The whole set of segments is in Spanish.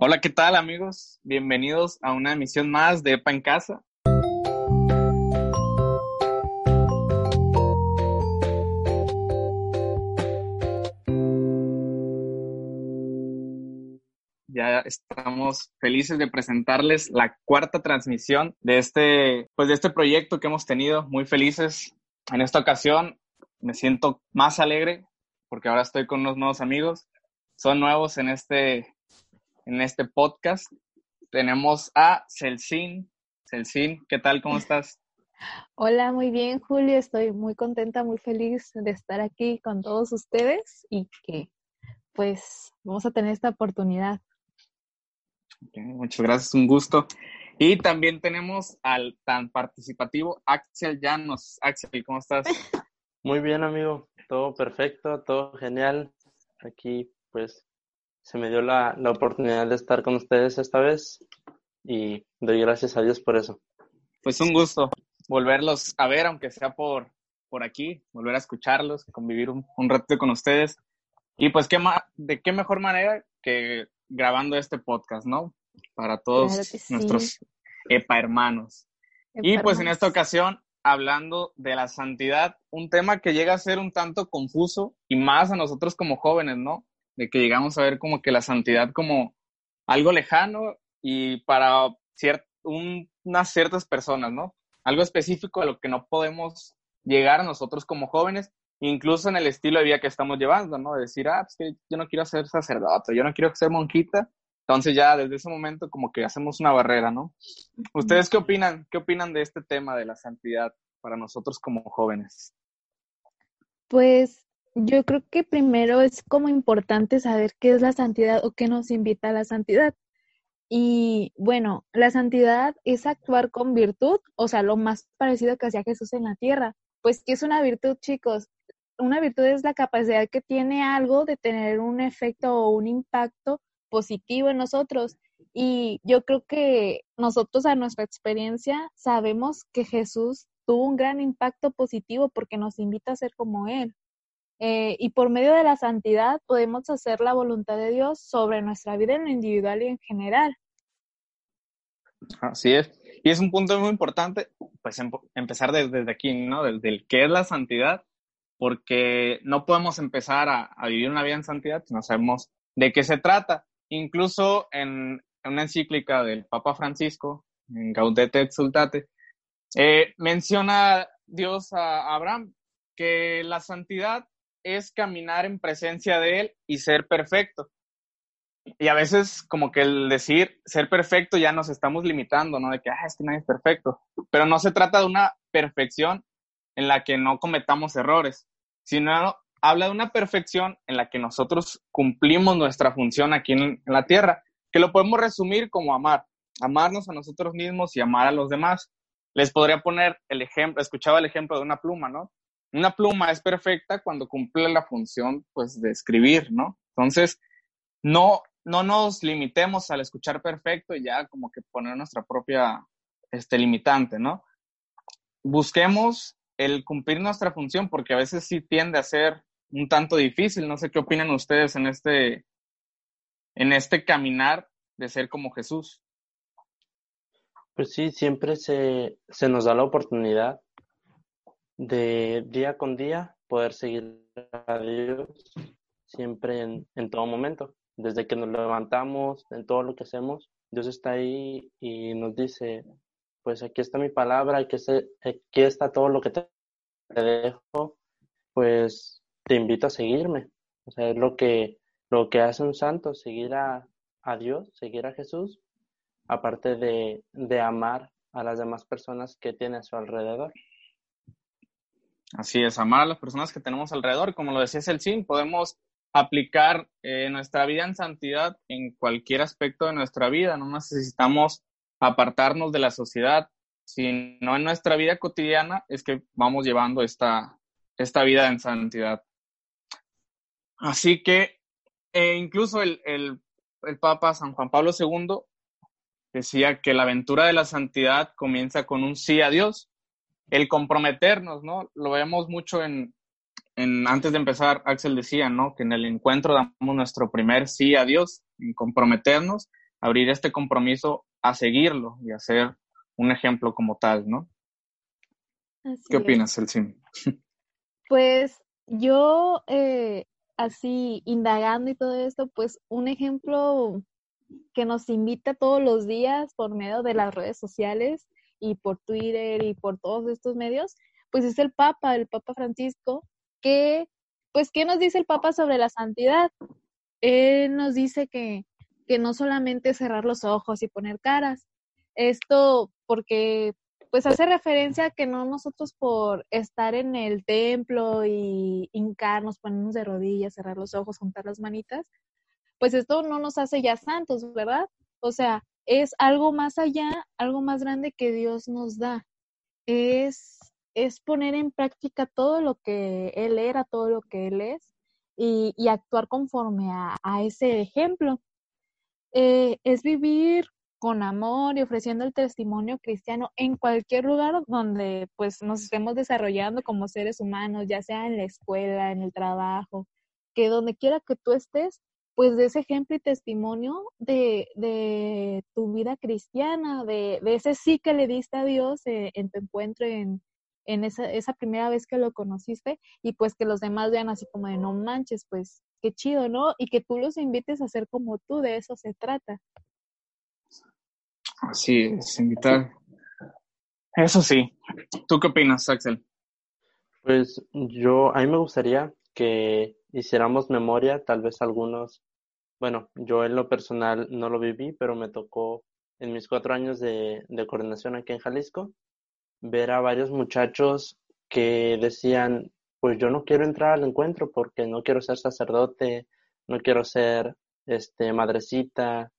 Hola, ¿qué tal amigos? Bienvenidos a una emisión más de EPA en Casa. Ya estamos felices de presentarles la cuarta transmisión de este, pues de este proyecto que hemos tenido. Muy felices. En esta ocasión me siento más alegre porque ahora estoy con unos nuevos amigos. Son nuevos en este, en este podcast. Tenemos a Celsin. Celsin, ¿qué tal? ¿Cómo estás? Hola, muy bien, Julio. Estoy muy contenta, muy feliz de estar aquí con todos ustedes y que pues vamos a tener esta oportunidad. muchas gracias, un gusto. Y también tenemos al tan participativo Axel Llanos. Axel, ¿cómo estás? Muy bien, amigo. Todo perfecto, todo genial. Aquí, pues, se me dio la, la oportunidad de estar con ustedes esta vez y doy gracias a Dios por eso. Pues un gusto volverlos a ver, aunque sea por, por aquí, volver a escucharlos, convivir un, un rato con ustedes. Y pues, ¿qué ¿de qué mejor manera que grabando este podcast, no? Para todos nuestros EPA hermanos. y pues en esta ocasión hablando de la santidad, un tema que llega a ser un tanto confuso y más a nosotros como jóvenes, ¿no? De que llegamos a ver como que la santidad como algo lejano y para unas ciertas personas, ¿no? Algo específico a lo que no podemos llegar nosotros como jóvenes, incluso en el estilo de vida que estamos llevando, ¿no? De decir, ah, pues que yo no quiero ser sacerdote, yo no quiero ser monjita, entonces ya desde ese momento como que hacemos una barrera, ¿no? ¿Ustedes qué opinan? ¿Qué opinan de este tema de la santidad para nosotros como jóvenes? Pues yo creo que primero es como importante saber qué es la santidad o qué nos invita a la santidad. Y bueno, la santidad es actuar con virtud, o sea, lo más parecido que hacía Jesús en la tierra. Pues, ¿qué es una virtud, chicos? Una virtud es la capacidad que tiene algo de tener un efecto o un impacto positivo en nosotros. Y yo creo que nosotros a nuestra experiencia sabemos que Jesús tuvo un gran impacto positivo porque nos invita a ser como Él. Eh, y por medio de la santidad podemos hacer la voluntad de Dios sobre nuestra vida en lo individual y en general. Así es. Y es un punto muy importante, pues em, empezar desde, aquí, ¿no? Desde el qué es la santidad, porque no podemos empezar a, a, vivir una vida en santidad si no sabemos de qué se trata. Incluso en, una encíclica del Papa Francisco, en Gaudete Exultate, eh, menciona Dios a Abraham que la santidad es caminar en presencia de Él y ser perfecto. Y a veces como que el decir ser perfecto ya nos estamos limitando, ¿no? De que, ah, es que nadie es perfecto. Pero no se trata de una perfección en la que no cometamos errores, sino habla de una perfección en la que nosotros cumplimos nuestra función aquí en, la tierra, que lo podemos resumir como amar, amarnos a nosotros mismos y amar a los demás. Les podría poner el ejemplo, escuchaba el ejemplo de una pluma, ¿no? Una pluma es perfecta cuando cumple la función, pues, de escribir, ¿no? Entonces, no, no nos limitemos al escuchar perfecto y ya como que poner nuestra propia, este, limitante, ¿no? Busquemos el cumplir nuestra función, porque a veces sí tiende a ser un tanto difícil. No sé qué opinan ustedes en este, en este caminar de ser como Jesús. Pues sí, siempre se, se nos da la oportunidad de día con día poder seguir a Dios siempre en, en todo momento. Desde que nos levantamos, en todo lo que hacemos, Dios está ahí y nos dice, pues aquí está mi palabra, aquí está, aquí está todo lo que te dejo, pues te invito a seguirme. O sea, es lo que, lo que hace un santo, seguir a, a Dios, seguir a Jesús, aparte de, de amar a las demás personas que tiene a su alrededor. Así es, amar a las personas que tenemos alrededor. Como lo decía Celsin, podemos aplicar eh, nuestra vida en santidad en cualquier aspecto de nuestra vida. No necesitamos apartarnos de la sociedad, sino en nuestra vida cotidiana es que vamos llevando esta, esta vida en santidad. Así que eh, incluso el, el, el, Papa San Juan Pablo II decía que la aventura de la santidad comienza con un sí a Dios, el comprometernos, ¿no? Lo vemos mucho en, en, antes de empezar, Axel decía, ¿no? Que en el encuentro damos nuestro primer sí a Dios, en comprometernos, abrir este compromiso a seguirlo y a ser un ejemplo como tal, ¿no? ¿Qué opinas, Elsin? Pues yo, eh, así, indagando y todo esto, pues un ejemplo que nos invita todos los días por medio de las redes sociales y por Twitter y por todos estos medios, pues es el Papa, el Papa Francisco, que, pues, ¿qué nos dice el Papa sobre la santidad? Él nos dice que, que no solamente cerrar los ojos y poner caras, esto porque pues hace referencia a que no nosotros por estar en el templo y hincarnos, ponernos de rodillas, cerrar los ojos, juntar las manitas, pues esto no nos hace ya santos, ¿verdad? O sea, es algo más allá, algo más grande que Dios nos da. Es, es poner en práctica todo lo que Él era, todo lo que Él es y, y actuar conforme a, a ese ejemplo. Eh, es vivir con amor y ofreciendo el testimonio cristiano en cualquier lugar donde pues nos estemos desarrollando como seres humanos, ya sea en la escuela, en el trabajo, que donde quiera que tú estés, pues de ese ejemplo y testimonio de, de tu vida cristiana, de, de, ese sí que le diste a Dios eh, en tu encuentro en, en esa, esa primera vez que lo conociste y pues que los demás vean así como de no manches, pues qué chido, ¿no? Y que tú los invites a ser como tú, de eso se trata. Así es, invitar. Eso sí. ¿Tú qué opinas, Axel? Pues yo, a mí me gustaría que hiciéramos memoria, tal vez algunos bueno, yo en lo personal no lo viví, pero me tocó en mis cuatro años de, coordinación aquí en Jalisco ver a varios muchachos que decían, pues yo no quiero entrar al encuentro porque no quiero ser sacerdote, no quiero ser este madrecita,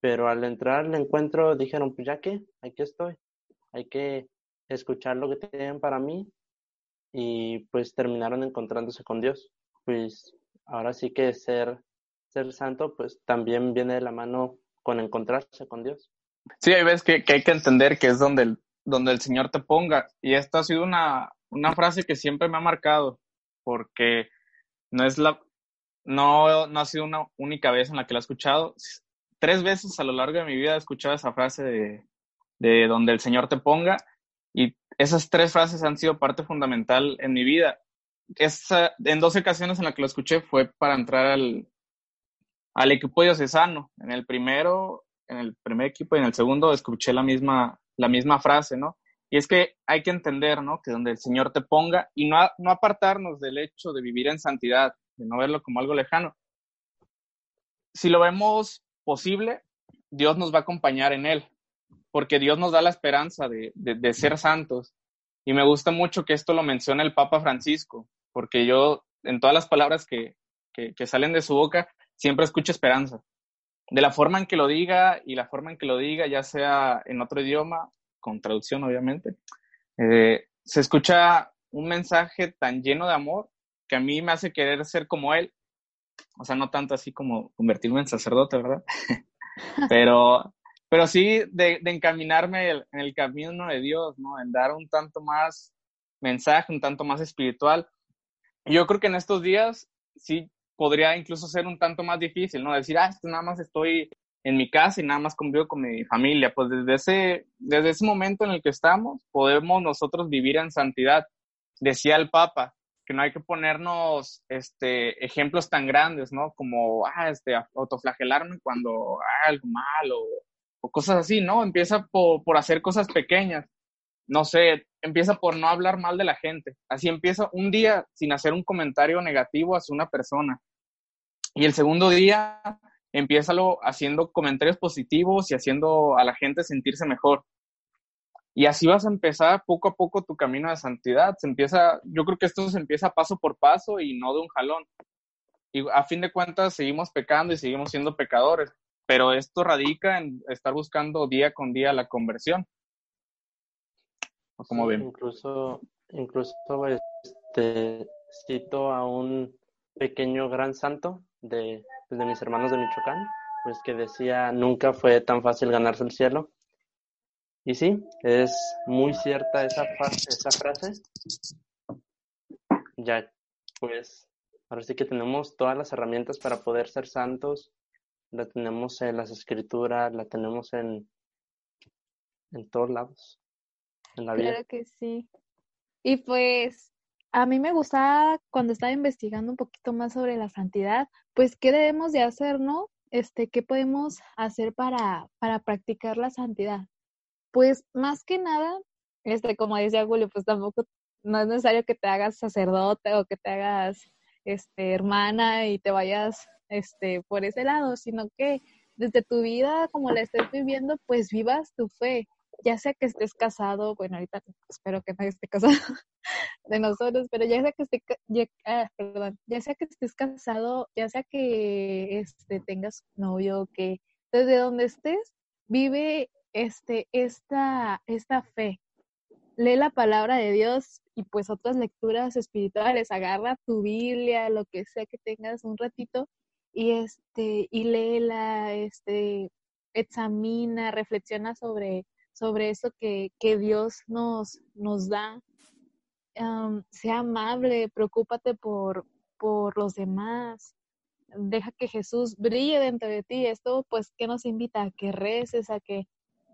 pero al entrar al encuentro dijeron, pues ya que, aquí estoy, hay que escuchar lo que tienen para mí y pues terminaron encontrándose con Dios. Pues ahora sí que ser ser santo, pues también viene de la mano con encontrarse con Dios. Sí, hay veces que, hay que entender que es donde el, donde el Señor te ponga. Y esta ha sido una, una frase que siempre me ha marcado, porque no es la, no, no ha sido una única vez en la que la he escuchado. Tres veces a lo largo de mi vida he escuchado esa frase de, de donde el Señor te ponga. Y esas tres frases han sido parte fundamental en mi vida. Esa, en dos ocasiones en las que lo escuché fue para entrar al, al equipo diocesano. En el primero, en el primer equipo y en el segundo escuché la misma, la misma frase, ¿no? Y es que hay que entender, ¿no? Que donde el Señor te ponga y no, no apartarnos del hecho de vivir en santidad, de no verlo como algo lejano. Si lo vemos posible, Dios nos va a acompañar en él, porque Dios nos da la esperanza de, de ser santos. Y me gusta mucho que esto lo menciona el Papa Francisco, porque yo, en todas las palabras que, que, que salen de su boca, siempre escucho esperanza. De la forma en que lo diga y la forma en que lo diga, ya sea en otro idioma, con traducción obviamente, eh, se escucha un mensaje tan lleno de amor que a mí me hace querer ser como él. O sea, no tanto así como convertirme en sacerdote, ¿verdad? pero, pero sí de, encaminarme en el camino de Dios, ¿no? En dar un tanto más mensaje, un tanto más espiritual. Yo creo que en estos días sí podría incluso ser un tanto más difícil, ¿no? Decir, ah, nada más estoy en mi casa y nada más convivo con mi familia. Pues desde ese, desde ese momento en el que estamos, podemos nosotros vivir en santidad. Decía el Papa que no hay que ponernos este, ejemplos tan grandes, ¿no? Como, ah, este, autoflagelarme cuando ah, algo malo o cosas así, ¿no? Empieza por, por hacer cosas pequeñas. No sé, empieza por no hablar mal de la gente. Así empieza un día sin hacer un comentario negativo hacia una persona. Y el segundo día empieza haciendo comentarios positivos y haciendo a la gente sentirse mejor. Y así vas a empezar poco a poco tu camino de santidad. Se empieza, yo creo que esto se empieza paso por paso y no de un jalón. Y a fin de cuentas seguimos pecando y seguimos siendo pecadores, pero esto radica en estar buscando día con día la conversión. Incluso, incluso este, cito a un pequeño gran santo de, pues, de mis hermanos de Michoacán, pues que decía, nunca fue tan fácil ganarse el cielo. Y sí, es muy cierta esa, esa frase. Ya, pues, ahora sí que tenemos todas las herramientas para poder ser santos la tenemos en las escrituras, la tenemos en, en todos lados, Claro que sí. Y pues a mí me gustaba cuando estaba investigando un poquito más sobre la santidad, pues qué debemos de hacer, ¿no? Este, ¿qué podemos hacer para, para practicar la santidad? Pues más que nada, este, como decía Julio, pues tampoco no es necesario que te hagas sacerdote o que te hagas este hermana y te vayas este por ese lado, sino que desde tu vida como la estés viviendo, pues vivas tu fe, ya sea que estés casado, bueno, ahorita espero que nadie esté casado de nosotros, pero ya sea que esté, ya, ah, perdón, ya sea que estés casado, ya sea que este tengas novio, que desde donde estés, vive este, esta, esta fe. Lee la palabra de Dios y pues otras lecturas espirituales. Agarra tu Biblia, lo que sea que tengas un ratito y este, y léela, este, examina, reflexiona sobre, sobre eso que, que Dios nos, nos da. sea amable, preocúpate por, por los demás, deja que Jesús brille dentro de ti. Esto, pues, ¿qué nos invita? A que reces, a que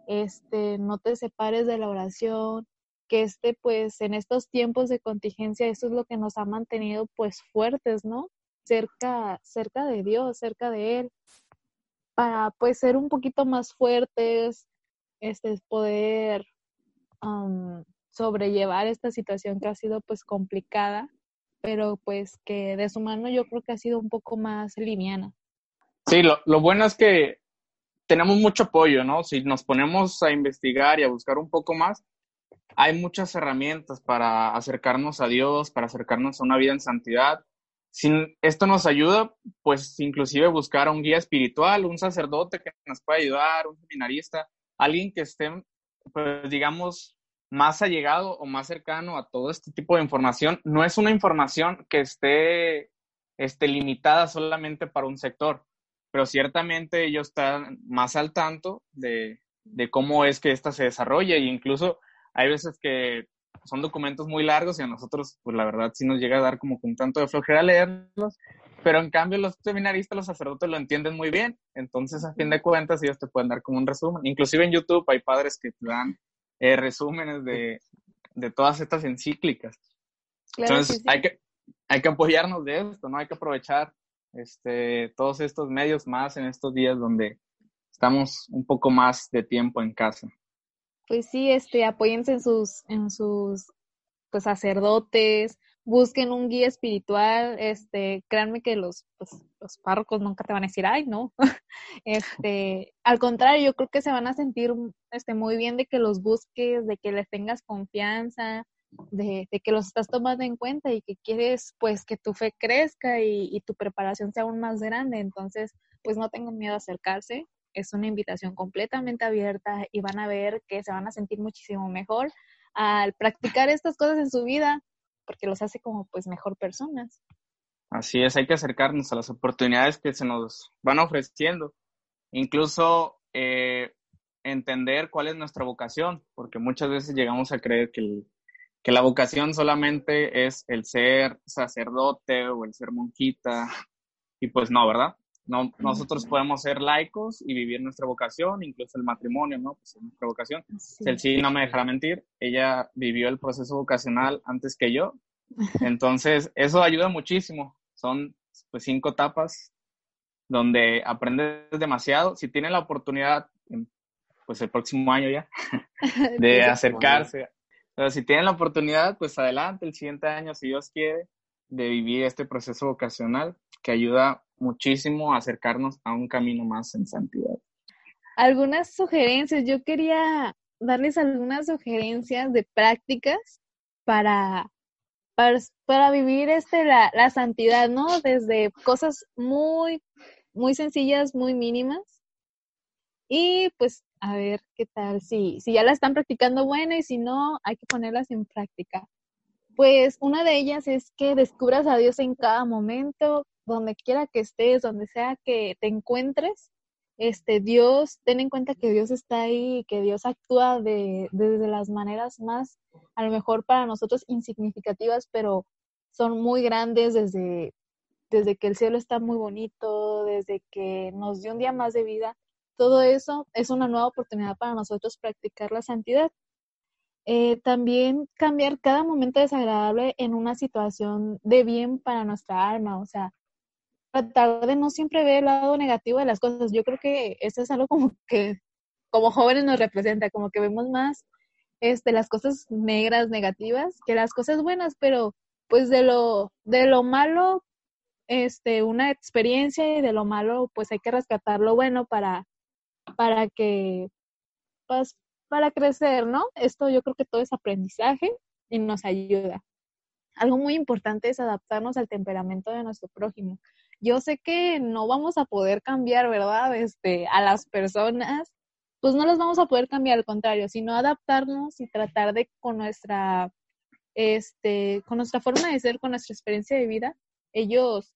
este, no te separes de la oración, que este, pues, en estos tiempos de contingencia, eso es lo que nos ha mantenido, pues, fuertes, ¿no? Cerca, cerca de Dios, cerca de Él, para, pues, ser un poquito más fuertes, este, poder sobrellevar esta situación que ha sido, pues, complicada, pero, pues, que de su mano yo creo que ha sido un poco más liviana. Sí, lo, lo bueno es que tenemos mucho apoyo, ¿no? Si nos ponemos a investigar y a buscar un poco más, hay muchas herramientas para acercarnos a Dios, para acercarnos a una vida en santidad. Si esto nos ayuda, pues inclusive buscar a un guía espiritual, un sacerdote que nos pueda ayudar, un seminarista, alguien que esté, pues digamos, más allegado o más cercano a todo este tipo de información. No es una información que esté, esté limitada solamente para un sector pero ciertamente ellos están más al tanto de, de cómo es que ésta se desarrolla e incluso hay veces que son documentos muy largos y a nosotros, pues la verdad, sí nos llega a dar como con tanto de flojera leerlos, pero en cambio los seminaristas, los sacerdotes lo entienden muy bien, entonces a fin de cuentas ellos te pueden dar como un resumen. Inclusive en YouTube hay padres que te dan eh, resúmenes de, de, todas estas encíclicas. entonces hay, que, hay que apoyarnos de esto, ¿no? Hay que aprovechar este, todos estos medios más en estos días donde estamos un poco más de tiempo en casa. Pues sí, este, apóyense en sus, en sus pues, sacerdotes, busquen un guía espiritual, este, créanme que los, pues, los párrocos nunca te van a decir, ay, no. este, al contrario, yo creo que se van a sentir este, muy bien de que los busques, de que les tengas confianza, de, que los estás tomando en cuenta y que quieres pues que tu fe crezca y, tu preparación sea aún más grande. Entonces, pues no tengan miedo a acercarse. Es una invitación completamente abierta y van a ver que se van a sentir muchísimo mejor al practicar estas cosas en su vida porque los hace como pues mejor personas. Así es, hay que acercarnos a las oportunidades que se nos van ofreciendo. Incluso eh, entender cuál es nuestra vocación, porque muchas veces llegamos a creer que que la vocación solamente es el ser sacerdote o el ser monjita, y pues no, ¿verdad? No, nosotros podemos ser laicos y vivir nuestra vocación, incluso el matrimonio, ¿no? Pues es nuestra vocación. Sí no me dejará mentir, ella vivió el proceso vocacional antes que yo, entonces eso ayuda muchísimo. Son pues cinco etapas donde aprendes demasiado. Si tienen la oportunidad, pues el próximo año ya, de acercarse pero si tienen la oportunidad, pues adelante, el siguiente año, si Dios quiere, de vivir este proceso vocacional que ayuda muchísimo acercarnos a un camino más en santidad. Algunas sugerencias, yo quería darles algunas sugerencias de prácticas para, para, vivir este, la, la santidad, ¿no? Desde cosas muy, muy sencillas, muy mínimas. Y pues a ver qué tal, si, si ya la están practicando, bueno, y si no, hay que ponerlas en práctica. Pues una de ellas es que descubras a Dios en cada momento, donde quiera que estés, donde sea que te encuentres. Este Dios, ten en cuenta que Dios está ahí, que Dios actúa de, desde las maneras más, a lo mejor para nosotros insignificativas, pero son muy grandes desde, desde que el cielo está muy bonito, desde que nos dio un día más de vida, todo eso es una nueva oportunidad para nosotros practicar la santidad. Eh, también cambiar cada momento desagradable en una situación de bien para nuestra alma, o sea, tratar de no siempre ver el lado negativo de las cosas. Yo creo que eso es algo como que como jóvenes nos representa, como que vemos más este, las cosas negras, negativas, que las cosas buenas, pero pues de lo, de lo malo, este, una experiencia y de lo malo, pues hay que rescatar lo bueno para, para que, pues, para crecer, ¿no? Esto yo creo que todo es aprendizaje y nos ayuda. Algo muy importante es adaptarnos al temperamento de nuestro prójimo. Yo sé que no vamos a poder cambiar, ¿verdad? Este, a las personas, pues no las vamos a poder cambiar, al contrario, sino adaptarnos y tratar de con nuestra, este, con nuestra forma de ser, con nuestra experiencia de vida, ellos,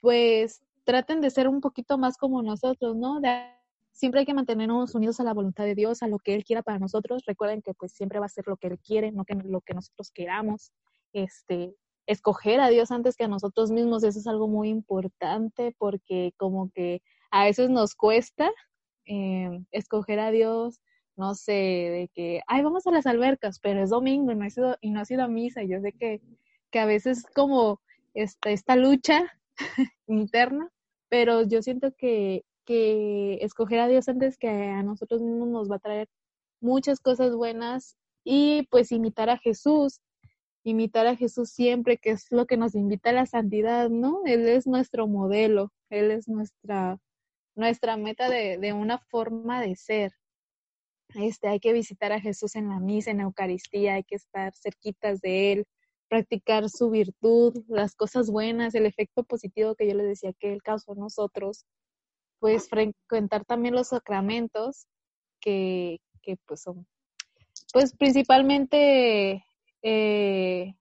pues, traten de ser un poquito más como nosotros, ¿no? siempre hay que mantenernos unidos a la voluntad de Dios, a lo que Él quiera para nosotros. Recuerden que pues siempre va a ser lo que Él quiere, no que lo que nosotros queramos. Este, escoger a Dios antes que a nosotros mismos, eso es algo muy importante porque como que a veces nos cuesta eh, escoger a Dios, no sé, de que, ay, vamos a las albercas, pero es domingo y no ha sido, y no ha sido a misa. Yo sé que, que a veces como esta, esta lucha interna, pero yo siento que que escoger a Dios antes que a nosotros mismos nos va a traer muchas cosas buenas y pues imitar a Jesús, imitar a Jesús siempre, que es lo que nos invita a la santidad, ¿no? Él es nuestro modelo, Él es nuestra, nuestra meta de, de una forma de ser. Este, hay que visitar a Jesús en la misa, en la Eucaristía, hay que estar cerquitas de Él, practicar su virtud, las cosas buenas, el efecto positivo que yo les decía que Él causó a nosotros, pues frecuentar también los sacramentos que, que pues son, pues principalmente eh,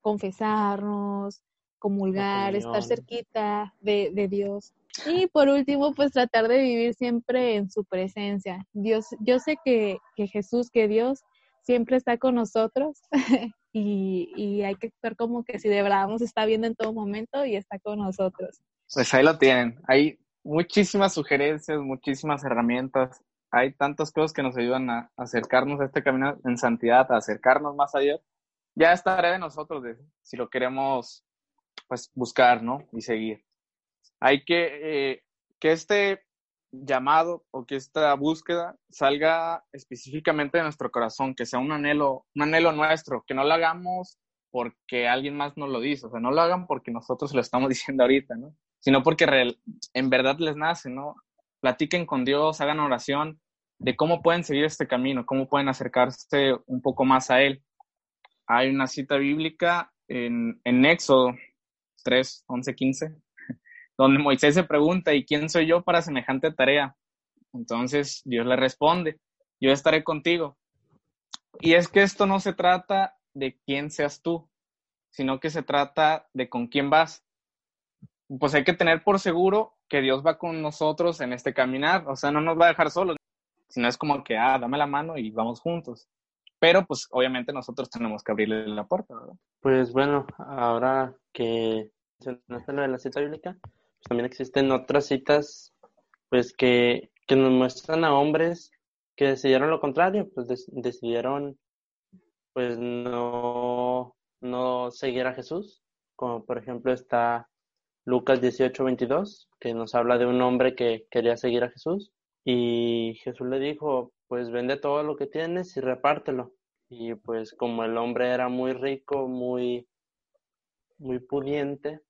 confesarnos, comulgar, estar cerquita de, de, Dios. Y por último, pues tratar de vivir siempre en su presencia. Dios, yo sé que, que Jesús, que Dios siempre está con nosotros y, y, hay que actuar como que si de verdad nos está viendo en todo momento y está con nosotros. Pues ahí lo tienen. Ahí muchísimas sugerencias, muchísimas herramientas. Hay tantas cosas que nos ayudan a acercarnos a este camino en santidad, a acercarnos más a Dios. Ya estaré de nosotros si lo queremos pues buscar. Y seguir. Hay que eh, que este llamado o que esta búsqueda salga específicamente de nuestro corazón, que sea un anhelo, un anhelo nuestro, que no lo hagamos porque alguien más nos lo dice, o sea, no lo hagan porque nosotros lo estamos diciendo ahorita, ¿no? sino porque en verdad les nace, ¿no? Platiquen con Dios, hagan oración de cómo pueden seguir este camino, cómo pueden acercarse un poco más a Él. Hay una cita bíblica en, en Éxodo 3, 11, 15, donde Moisés se pregunta, ¿y quién soy yo para semejante tarea? Entonces Dios le responde, yo estaré contigo. Y es que esto no se trata de quién seas tú, sino que se trata de con quién vas pues hay que tener por seguro que Dios va con nosotros en este caminar, o sea, no nos va a dejar solos, sino es como que, ah, dame la mano y vamos juntos. Pero pues obviamente nosotros tenemos que abrirle la puerta, ¿verdad? Pues bueno, ahora que mencionaste lo de la cita bíblica, pues también existen otras citas pues que, que nos muestran a hombres que decidieron lo contrario, pues decidieron pues no, no seguir a Jesús, como por ejemplo está Lucas 18, 22, que nos habla de un hombre que quería seguir a Jesús y Jesús le dijo, pues vende todo lo que tienes y repártelo. Y pues como el hombre era muy rico, muy, muy pudiente,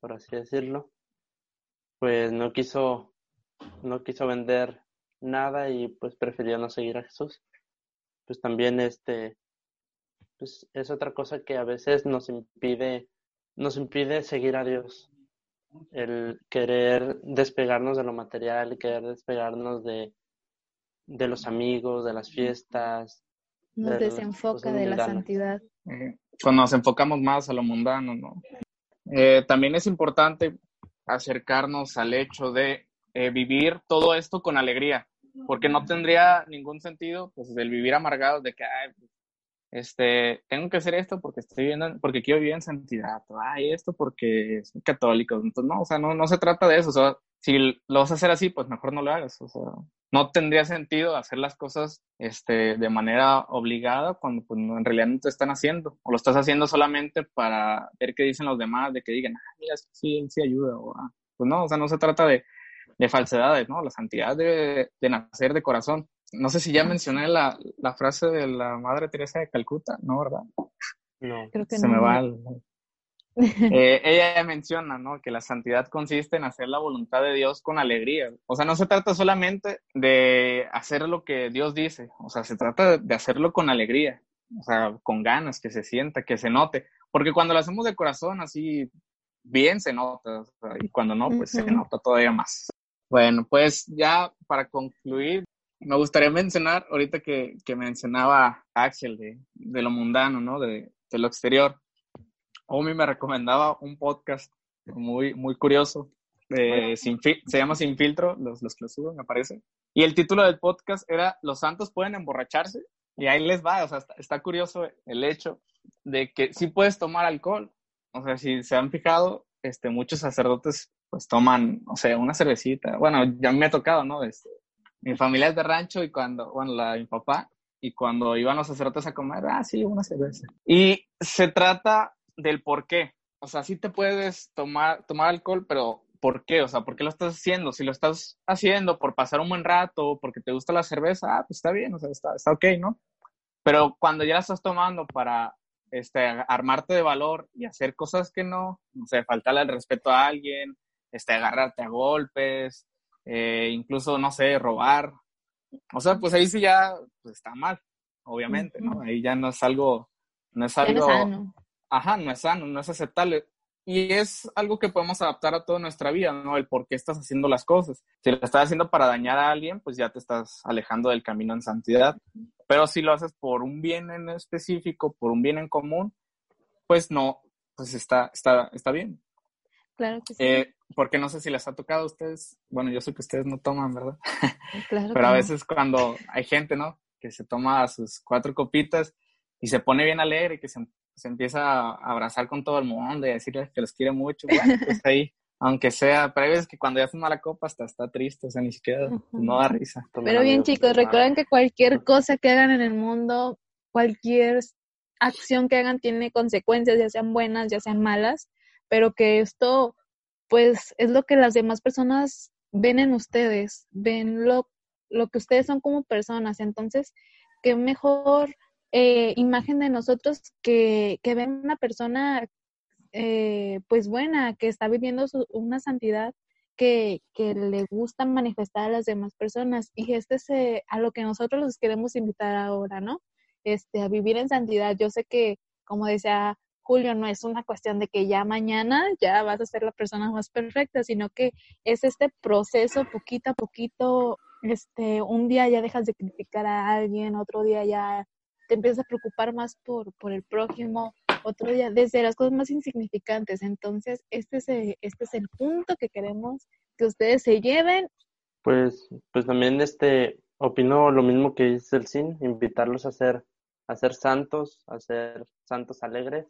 por así decirlo, pues no quiso, no quiso vender nada y pues prefirió no seguir a Jesús. Pues también este, pues es otra cosa que a veces nos impide, nos impide seguir a Dios el querer despegarnos de lo material, querer despegarnos de, de los amigos, de las fiestas. Nos desenfoca de la santidad. cuando nos enfocamos más a lo mundano, ¿no? Eh, también es importante acercarnos al hecho de eh, vivir todo esto con alegría, porque no tendría ningún sentido, pues, el vivir amargado de que, este, tengo que hacer esto porque estoy viviendo, porque quiero vivir en santidad, ay, esto porque soy católico, entonces no, o sea, no, no se trata de eso, o sea, si lo vas a hacer así, pues mejor no lo hagas. O sea, no tendría sentido hacer las cosas este, de manera obligada cuando pues, en realidad no te están haciendo. O lo estás haciendo solamente para ver qué dicen los demás, de que digan, ah, mira, sí, sí ayuda. O, ah, pues no, o sea, no se trata de, de falsedades, ¿no? La santidad debe de nacer de corazón. No sé si ya mencioné la, la, frase de la Madre Teresa de Calcuta, ¿no, verdad? No, Creo que se no. me va el... Eh, ella menciona, ¿no? Que la santidad consiste en hacer la voluntad de Dios con alegría. O sea, no se trata solamente de hacer lo que Dios dice, o sea, se trata de hacerlo con alegría, o sea, con ganas, que se sienta, que se note. Porque cuando lo hacemos de corazón, así bien se nota, o sea, y cuando no, pues se nota todavía más. Bueno, pues ya para concluir, me gustaría mencionar, ahorita que, que mencionaba Axel de, de lo mundano, ¿no? De, de lo exterior. Omi me recomendaba un podcast muy, muy curioso, de Sin se llama Sin Filtro, los, los que lo suben, me parece. Y el título del podcast era Los santos pueden emborracharse. Y ahí les va, o sea, está, está curioso el hecho de que sí puedes tomar alcohol. O sea, si se han fijado, este, muchos sacerdotes pues toman, o sea, una cervecita. Bueno, ya me ha tocado, ¿no? Este, mi familia es de rancho y cuando, bueno, la mi papá, y cuando iban los sacerdotes a comer, ah, sí, una cerveza. Y se trata del por qué. O sea, sí te puedes tomar, tomar alcohol, pero ¿por qué? O sea, ¿por qué lo estás haciendo? Si lo estás haciendo por pasar un buen rato, porque te gusta la cerveza, ah, pues está bien, o sea, está, está ok, ¿no? Pero cuando ya la estás tomando para este, armarte de valor y hacer cosas que no, no sé, faltarle el respeto a alguien, este, agarrarte a golpes, eh, incluso, no sé, robar. O sea, pues ahí sí ya pues, está mal, obviamente, ¿no? Ahí ya no es algo, no es no algo, es sano. Ajá, no es sano, no es aceptable. Y es algo que podemos adaptar a toda nuestra vida, ¿no? El por qué estás haciendo las cosas. Si lo estás haciendo para dañar a alguien, pues ya te estás alejando del camino en santidad. Pero si lo haces por un bien en específico, por un bien en común, pues no, pues está, está, está bien. Claro que sí. Eh, porque no sé si les ha tocado a ustedes, bueno, yo sé que ustedes no toman, ¿verdad? claro Pero a que no. veces cuando hay gente, ¿no? Que se toma sus cuatro copitas y se pone bien alegre, que se, se empieza a abrazar con todo el mundo y a decirles que los quiere mucho, bueno, pues ahí, aunque sea, pero hay veces que cuando ya toma la copa hasta está triste, o sea, ni siquiera no da risa. Pero bien, amigos, chicos, tomar. recuerden que cualquier cosa que hagan en el mundo, cualquier acción que hagan tiene consecuencias, ya sean buenas, ya sean malas, pero que esto, pues, es lo que las demás personas ven en ustedes, ven lo, lo que ustedes son como personas. Entonces, qué mejor eh, imagen de nosotros que, que ven una persona, eh, pues, buena, que está viviendo su- una santidad que, que le gusta manifestar a las demás personas. Y este es eh, a lo que nosotros los queremos invitar ahora, ¿no? Este, a vivir en santidad. Yo sé que, como decía Julio, no es una cuestión de que ya mañana ya vas a ser la persona más perfecta, sino que es este proceso poquito a poquito, este, un día ya dejas de criticar a alguien, otro día ya te empiezas a preocupar más por, por el prójimo, otro día desde las cosas más insignificantes. Entonces, este es, el, este es el punto que queremos que ustedes se lleven. Pues, pues también este, opino lo mismo que dice el SIN, invitarlos a ser, a ser santos, a ser santos alegres.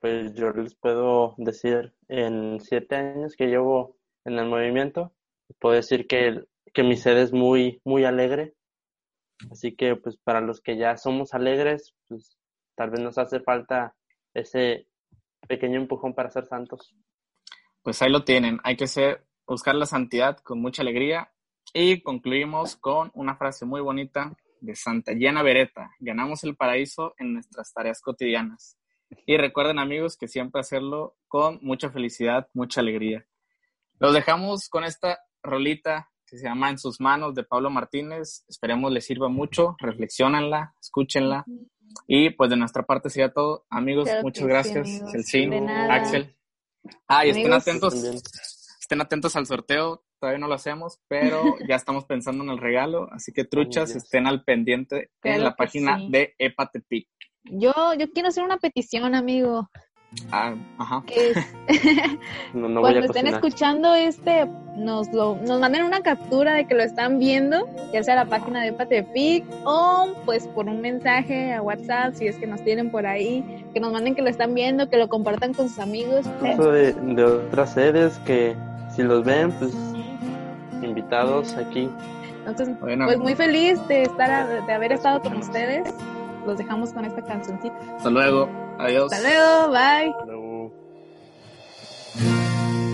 Pues yo les puedo decir, en siete años que llevo en el movimiento, puedo decir que, que mi sede es muy, muy alegre. Así que pues para los que ya somos alegres, pues tal vez nos hace falta ese pequeño empujón para ser santos. Pues ahí lo tienen, hay que buscar la santidad con mucha alegría. Y concluimos con una frase muy bonita de Santa Llena Beretta. Ganamos el paraíso en nuestras tareas cotidianas. Y recuerden amigos que siempre hacerlo con mucha felicidad, mucha alegría. Los dejamos con esta rolita que se llama En sus manos de Pablo Martínez. Esperemos les sirva mucho, reflexionanla, escúchenla. Y pues de nuestra parte sería todo. Amigos, Claro muchas sí, gracias. amigos. De nada. Axel. Ah, y estén atentos También. estén atentos al sorteo, todavía no lo hacemos, pero ya estamos pensando en el regalo, así que truchas, estén al pendiente Claro en la página sí. de Epatepic. Yo, yo quiero hacer una petición, amigo, Ah, ajá. es, No, no voy cuando a estén escuchando este, nos lo, nos manden una captura de que lo están viendo, ya sea a la página de Patepic o pues por un mensaje a WhatsApp, si es que nos tienen por ahí, que nos manden que lo están viendo, que lo compartan con sus amigos. Incluso de, de otras sedes que si los ven, pues invitados aquí. Entonces, pues muy feliz de estar, de haber estado con ustedes. Los dejamos con esta cancioncita. Hasta luego. Adiós. Hasta luego. Bye.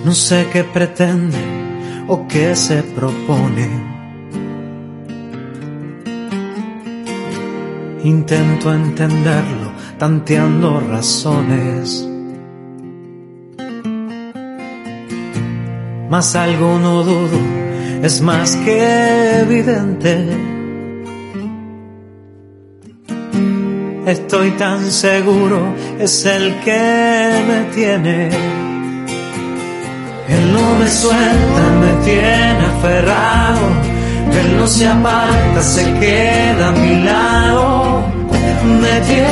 No sé qué pretende o qué se propone. Intento entenderlo, tanteando razones. Mas algo no dudo, es más que evidente. Estoy tan seguro, es el que me tiene. Él no me suelta, me tiene aferrado. Él no se aparta, se queda a mi lado. Me tiene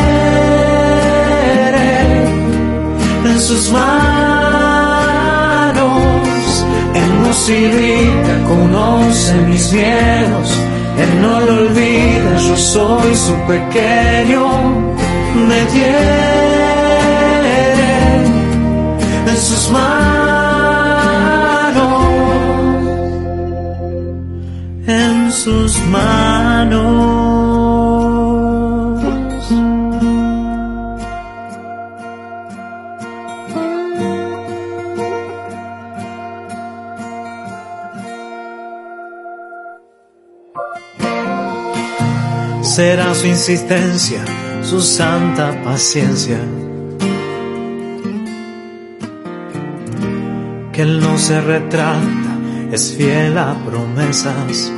en sus manos. Él no se irrita, conoce mis miedos él no lo olvida, yo soy su pequeño, me tiene su insistencia, su santa paciencia. Que Él no se retrata, es fiel a promesas.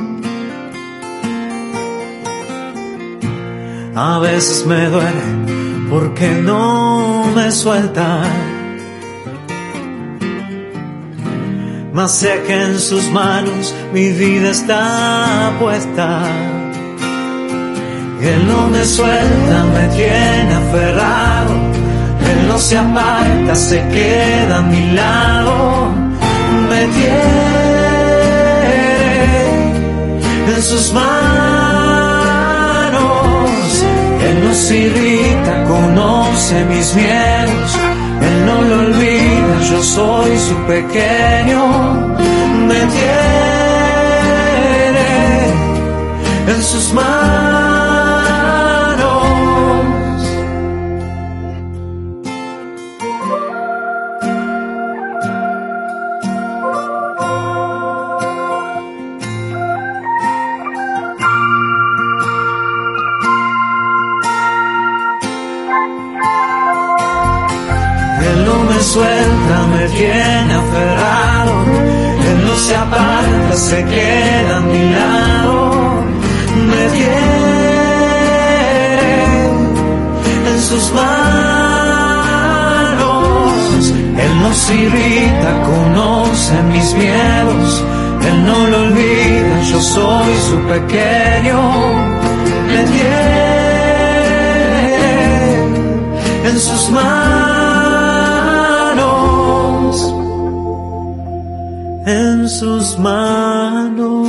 A veces me duele porque no me suelta. Mas sé que en sus manos mi vida está puesta. Él no me suelta, me tiene aferrado. Él no se aparta, se queda a mi lado. Me tiene en sus manos. Él no se irrita, conoce mis miedos. Él no lo olvida, yo soy su pequeño. Me tiene en sus manos. Me tiene aferrado. Él no se aparta, se queda a mi lado. Me tiene en sus manos. Él no se irrita, conoce mis miedos. Él no lo olvida, yo soy su pequeño. Me tiene en sus manos. Sus manos.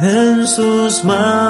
En sus manos.